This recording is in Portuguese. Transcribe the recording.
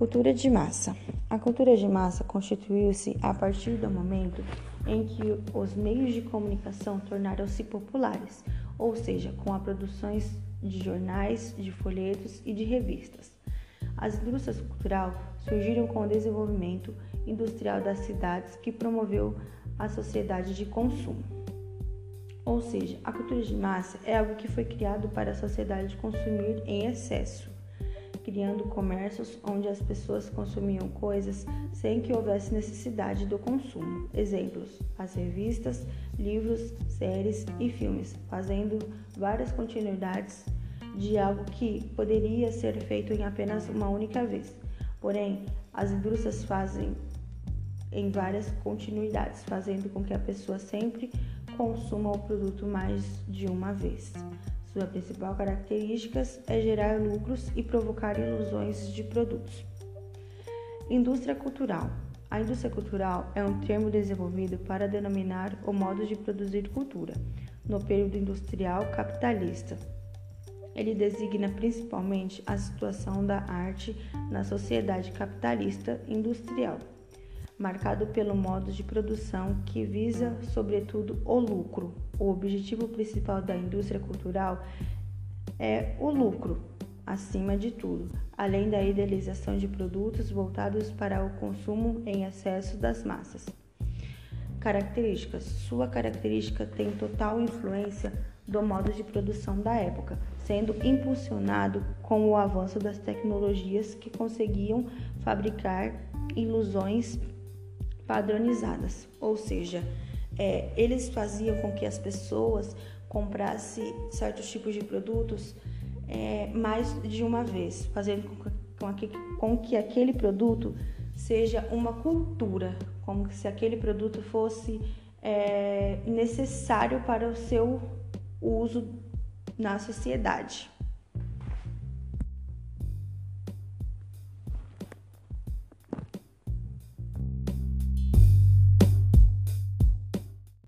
Cultura de massa. A cultura de massa constituiu-se a partir do momento em que os meios de comunicação tornaram-se populares, ou seja, com a produções de jornais, de folhetos e de revistas. As indústrias cultural surgiram com o desenvolvimento industrial das cidades que promoveu a sociedade de consumo. Ou seja, a cultura de massa é algo que foi criado para a sociedade consumir em excesso criando comércios onde as pessoas consumiam coisas sem que houvesse necessidade do consumo. Exemplos: as revistas, livros, séries e filmes, fazendo várias continuidades de algo que poderia ser feito em apenas uma única vez. Porém, as indústrias fazem em várias continuidades, fazendo com que a pessoa sempre consuma o produto mais de uma vez. Sua principal característica é gerar lucros e provocar ilusões de produtos. Indústria cultural. A indústria cultural é um termo desenvolvido para denominar o modo de produzir cultura no período industrial capitalista. Ele designa principalmente a situação da arte na sociedade capitalista industrial, marcado pelo modo de produção que visa, sobretudo, o lucro, o objetivo principal da indústria cultural é o lucro, acima de tudo, além da idealização de produtos voltados para o consumo em excesso das massas. Características: Sua característica tem total influência do modo de produção da época, sendo impulsionado com o avanço das tecnologias que conseguiam fabricar ilusões padronizadas, ou seja, é, eles faziam com que as pessoas comprassem certos tipos de produtos é, mais de uma vez, fazendo com que, com que aquele produto seja uma cultura, como se aquele produto fosse é, necessário para o seu uso na sociedade.